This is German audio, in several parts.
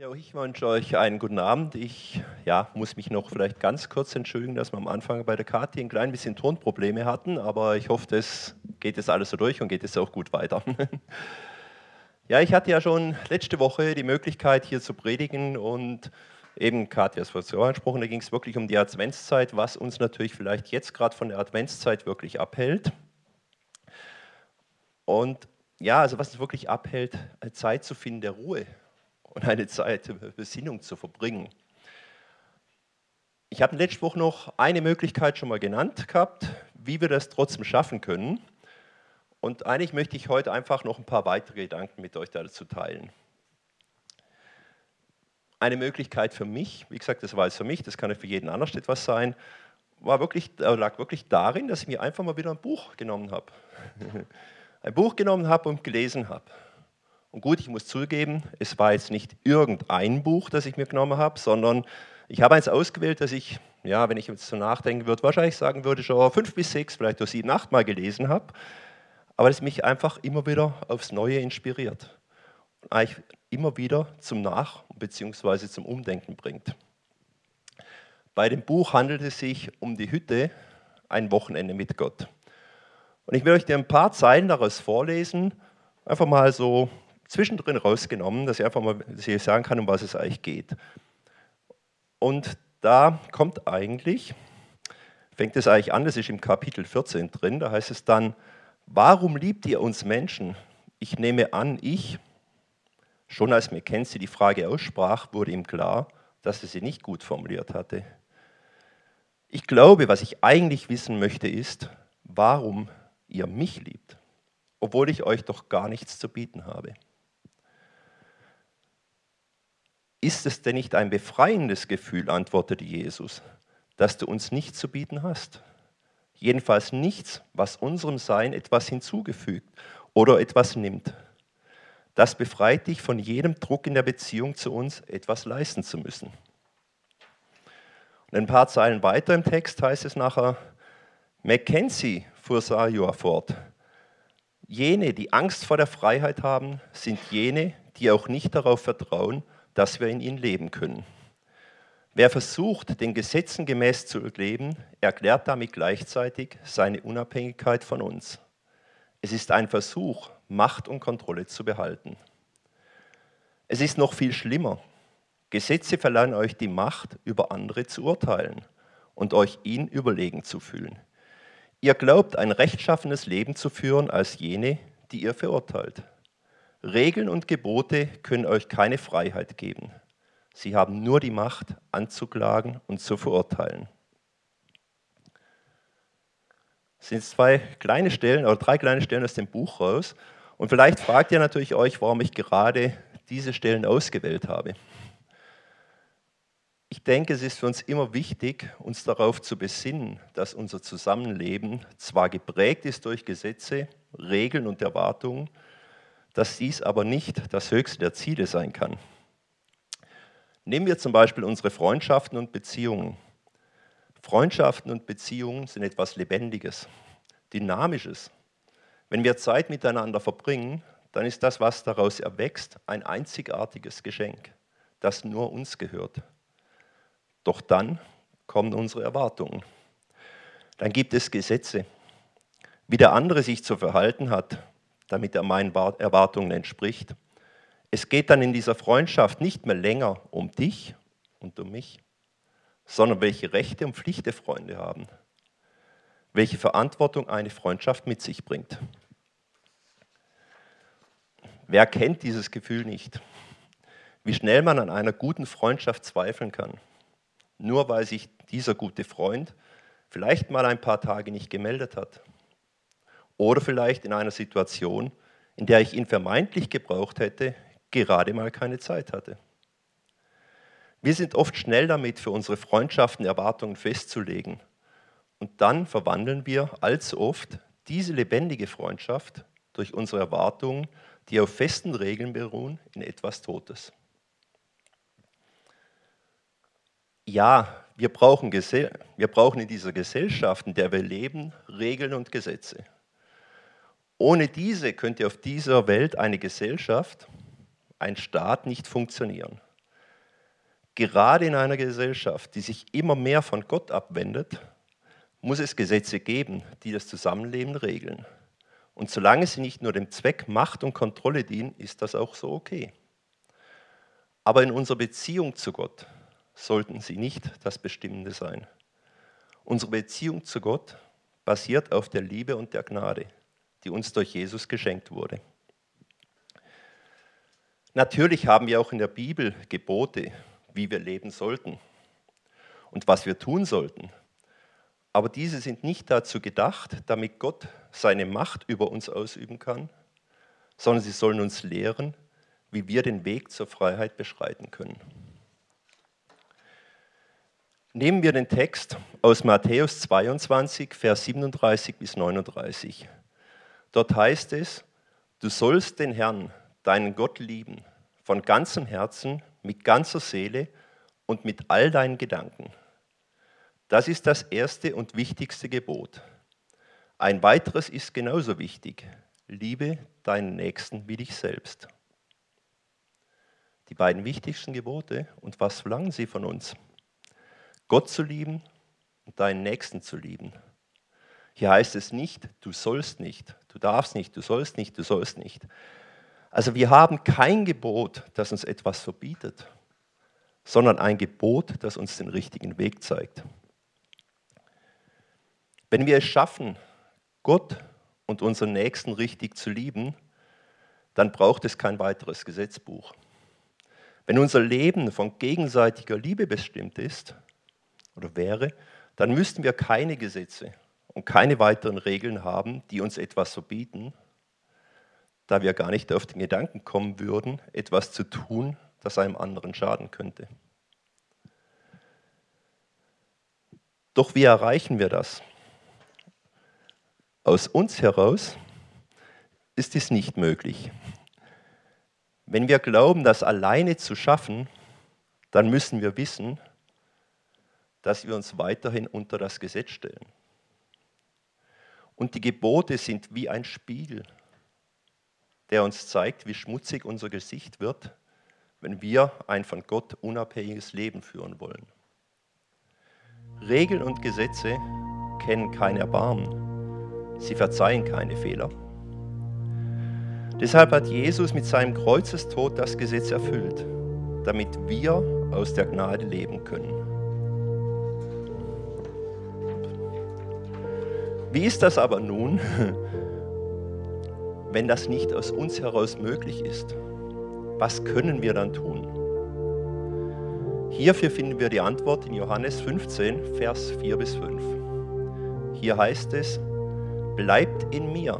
Ja, ich wünsche euch einen guten Abend. Ich ja, muss mich noch vielleicht ganz kurz entschuldigen, dass wir am Anfang bei der Kathi ein klein bisschen Tonprobleme hatten, aber ich hoffe, das geht jetzt alles so durch und geht es auch gut weiter. ja, ich hatte ja schon letzte Woche die Möglichkeit, hier zu predigen und eben Kathi hat es vorhin angesprochen, da ging es wirklich um die Adventszeit, was uns natürlich vielleicht jetzt gerade von der Adventszeit wirklich abhält. Und ja, also was uns wirklich abhält, Zeit zu finden der Ruhe und eine Zeit der Besinnung zu verbringen. Ich habe letzte Woche noch eine Möglichkeit schon mal genannt gehabt, wie wir das trotzdem schaffen können. Und eigentlich möchte ich heute einfach noch ein paar weitere Gedanken mit euch dazu teilen. Eine Möglichkeit für mich, wie gesagt, das war es für mich, das kann für jeden anderen etwas sein, war wirklich, lag wirklich darin, dass ich mir einfach mal wieder ein Buch genommen habe. Ein Buch genommen habe und gelesen habe. Und gut, ich muss zugeben, es war jetzt nicht irgendein Buch, das ich mir genommen habe, sondern ich habe eins ausgewählt, das ich, ja, wenn ich jetzt so nachdenken würde, wahrscheinlich sagen würde, schon fünf bis sechs, vielleicht auch sieben, acht Mal gelesen habe, aber das mich einfach immer wieder aufs Neue inspiriert und eigentlich immer wieder zum Nach- bzw. zum Umdenken bringt. Bei dem Buch handelt es sich um die Hütte, ein Wochenende mit Gott. Und ich will euch dir ein paar Zeilen daraus vorlesen, einfach mal so zwischendrin rausgenommen, dass ich einfach mal dass sagen kann, um was es eigentlich geht. Und da kommt eigentlich, fängt es eigentlich an, das ist im Kapitel 14 drin, da heißt es dann, warum liebt ihr uns Menschen? Ich nehme an, ich, schon als Mackenzie die Frage aussprach, wurde ihm klar, dass er sie nicht gut formuliert hatte. Ich glaube, was ich eigentlich wissen möchte, ist, warum ihr mich liebt, obwohl ich euch doch gar nichts zu bieten habe. Ist es denn nicht ein befreiendes Gefühl, antwortete Jesus, dass du uns nichts zu bieten hast? Jedenfalls nichts, was unserem Sein etwas hinzugefügt oder etwas nimmt. Das befreit dich von jedem Druck in der Beziehung zu uns, etwas leisten zu müssen. Und ein paar Zeilen weiter im Text heißt es nachher, Mackenzie, fuhr Sajua fort, jene, die Angst vor der Freiheit haben, sind jene, die auch nicht darauf vertrauen, dass wir in ihnen leben können. Wer versucht, den Gesetzen gemäß zu leben, erklärt damit gleichzeitig seine Unabhängigkeit von uns. Es ist ein Versuch, Macht und Kontrolle zu behalten. Es ist noch viel schlimmer. Gesetze verleihen euch die Macht, über andere zu urteilen und euch ihnen überlegen zu fühlen. Ihr glaubt, ein rechtschaffenes Leben zu führen als jene, die ihr verurteilt. Regeln und Gebote können euch keine Freiheit geben. Sie haben nur die Macht, anzuklagen und zu verurteilen. Das sind zwei kleine Stellen oder drei kleine Stellen aus dem Buch raus. Und vielleicht fragt ihr natürlich euch, warum ich gerade diese Stellen ausgewählt habe. Ich denke, es ist für uns immer wichtig, uns darauf zu besinnen, dass unser Zusammenleben zwar geprägt ist durch Gesetze, Regeln und Erwartungen, dass dies aber nicht das höchste der Ziele sein kann. Nehmen wir zum Beispiel unsere Freundschaften und Beziehungen. Freundschaften und Beziehungen sind etwas Lebendiges, Dynamisches. Wenn wir Zeit miteinander verbringen, dann ist das, was daraus erwächst, ein einzigartiges Geschenk, das nur uns gehört. Doch dann kommen unsere Erwartungen. Dann gibt es Gesetze, wie der andere sich zu verhalten hat, damit er meinen Erwartungen entspricht. Es geht dann in dieser Freundschaft nicht mehr länger um dich und um mich, sondern welche Rechte und Pflichten Freunde haben, welche Verantwortung eine Freundschaft mit sich bringt. Wer kennt dieses Gefühl nicht? Wie schnell man an einer guten Freundschaft zweifeln kann, nur weil sich dieser gute Freund vielleicht mal ein paar Tage nicht gemeldet hat oder vielleicht in einer Situation, in der ich ihn vermeintlich gebraucht hätte, gerade mal keine Zeit hatte. Wir sind oft schnell damit, für unsere Freundschaften Erwartungen festzulegen. Und dann verwandeln wir allzu oft diese lebendige Freundschaft durch unsere Erwartungen, die auf festen Regeln beruhen, in etwas Totes. Ja, wir brauchen, wir brauchen in dieser Gesellschaft, in der wir leben, Regeln und Gesetze. Ohne diese könnte auf dieser Welt eine Gesellschaft, ein Staat nicht funktionieren. Gerade in einer Gesellschaft, die sich immer mehr von Gott abwendet, muss es Gesetze geben, die das Zusammenleben regeln. Und solange sie nicht nur dem Zweck Macht und Kontrolle dienen, ist das auch so okay. Aber in unserer Beziehung zu Gott sollten sie nicht das Bestimmende sein. Unsere Beziehung zu Gott basiert auf der Liebe und der Gnade, die uns durch Jesus geschenkt wurde. Natürlich haben wir auch in der Bibel Gebote, wie wir leben sollten und was wir tun sollten. Aber diese sind nicht dazu gedacht, damit Gott seine Macht über uns ausüben kann, sondern sie sollen uns lehren, wie wir den Weg zur Freiheit beschreiten können. Nehmen wir den Text aus Matthäus 22, Vers 37 bis 39. Dort heißt es, du sollst den Herrn, deinen Gott lieben, von ganzem Herzen, mit ganzer Seele und mit all deinen Gedanken. Das ist das erste und wichtigste Gebot. Ein weiteres ist genauso wichtig. Liebe deinen Nächsten wie dich selbst. Die beiden wichtigsten Gebote und was verlangen sie von uns? Gott zu lieben und deinen Nächsten zu lieben. Hier heißt es nicht, du sollst nicht, du darfst nicht, du sollst nicht, du sollst nicht. Also wir haben kein Gebot, das uns etwas verbietet, sondern ein Gebot, das uns den richtigen Weg zeigt. Wenn wir es schaffen, Gott und unseren Nächsten richtig zu lieben, dann braucht es kein weiteres Gesetzbuch. Wenn unser Leben von gegenseitiger Liebe bestimmt ist oder wäre, dann müssten wir keine Gesetze und keine weiteren Regeln haben, die uns etwas verbieten, da wir gar nicht auf den Gedanken kommen würden, etwas zu tun, das einem anderen schaden könnte. Doch wie erreichen wir das? Aus uns heraus ist es nicht möglich. Wenn wir glauben, das alleine zu schaffen, dann müssen wir wissen, dass wir uns weiterhin unter das Gesetz stellen. Und die Gebote sind wie ein Spiegel, der uns zeigt, wie schmutzig unser Gesicht wird, wenn wir ein von Gott unabhängiges Leben führen wollen. Regeln und Gesetze kennen kein Erbarmen. Sie verzeihen keine Fehler. Deshalb hat Jesus mit seinem Kreuzestod das Gesetz erfüllt, damit wir aus der Gnade leben können. Wie ist das aber nun, wenn das nicht aus uns heraus möglich ist? Was können wir dann tun? Hierfür finden wir die Antwort in Johannes 15, Vers 4 bis 5. Hier heißt es, Bleibt in mir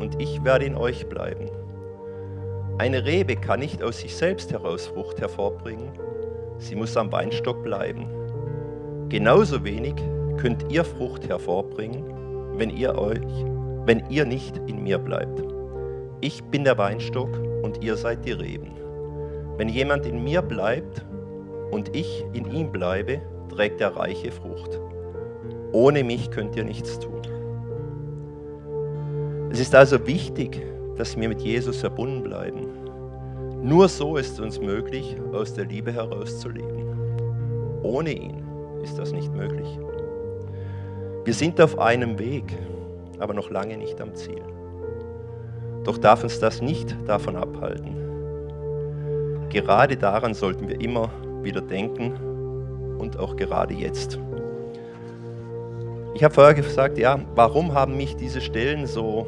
und ich werde in euch bleiben. Eine Rebe kann nicht aus sich selbst heraus Frucht hervorbringen, sie muss am Weinstock bleiben. Genauso wenig könnt ihr Frucht hervorbringen, wenn ihr euch, wenn ihr nicht in mir bleibt. Ich bin der Weinstock und ihr seid die Reben. Wenn jemand in mir bleibt und ich in ihm bleibe, trägt er reiche Frucht. Ohne mich könnt ihr nichts tun. Es ist also wichtig, dass wir mit Jesus verbunden bleiben. Nur so ist es uns möglich, aus der Liebe herauszuleben. Ohne ihn ist das nicht möglich. Wir sind auf einem Weg, aber noch lange nicht am Ziel. Doch darf uns das nicht davon abhalten. Gerade daran sollten wir immer wieder denken und auch gerade jetzt. Ich habe vorher gesagt, ja, warum haben mich diese Stellen so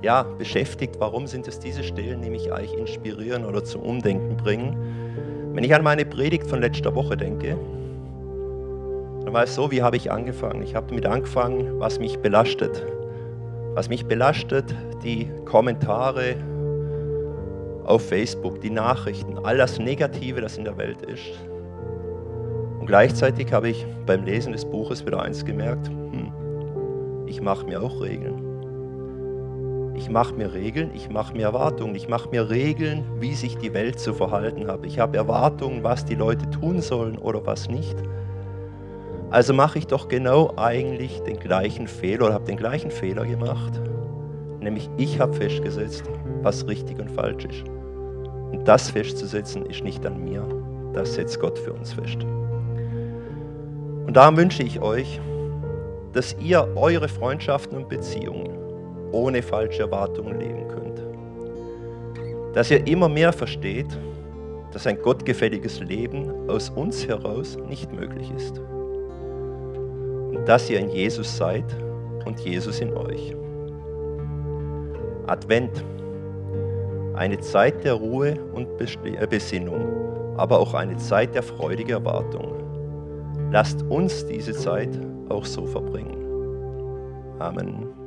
ja, beschäftigt, warum sind es diese Stellen, die mich eigentlich inspirieren oder zum Umdenken bringen. Wenn ich an meine Predigt von letzter Woche denke, dann war es so, wie habe ich angefangen? Ich habe damit angefangen, was mich belastet. Was mich belastet, die Kommentare auf Facebook, die Nachrichten, all das Negative, das in der Welt ist. Und gleichzeitig habe ich beim Lesen des Buches wieder eins gemerkt, hm, ich mache mir auch Regeln. Ich mache mir Regeln, ich mache mir Erwartungen, ich mache mir Regeln, wie sich die Welt zu verhalten hat. Ich habe Erwartungen, was die Leute tun sollen oder was nicht. Also mache ich doch genau eigentlich den gleichen Fehler oder habe den gleichen Fehler gemacht. Nämlich ich habe festgesetzt, was richtig und falsch ist. Und das festzusetzen ist nicht an mir, das setzt Gott für uns fest. Und darum wünsche ich euch, dass ihr eure Freundschaften und Beziehungen ohne falsche Erwartungen leben könnt. Dass ihr immer mehr versteht, dass ein gottgefälliges Leben aus uns heraus nicht möglich ist. Dass ihr in Jesus seid und Jesus in euch. Advent, eine Zeit der Ruhe und äh, Besinnung, aber auch eine Zeit der freudigen Erwartung. Lasst uns diese Zeit auch so verbringen. Amen.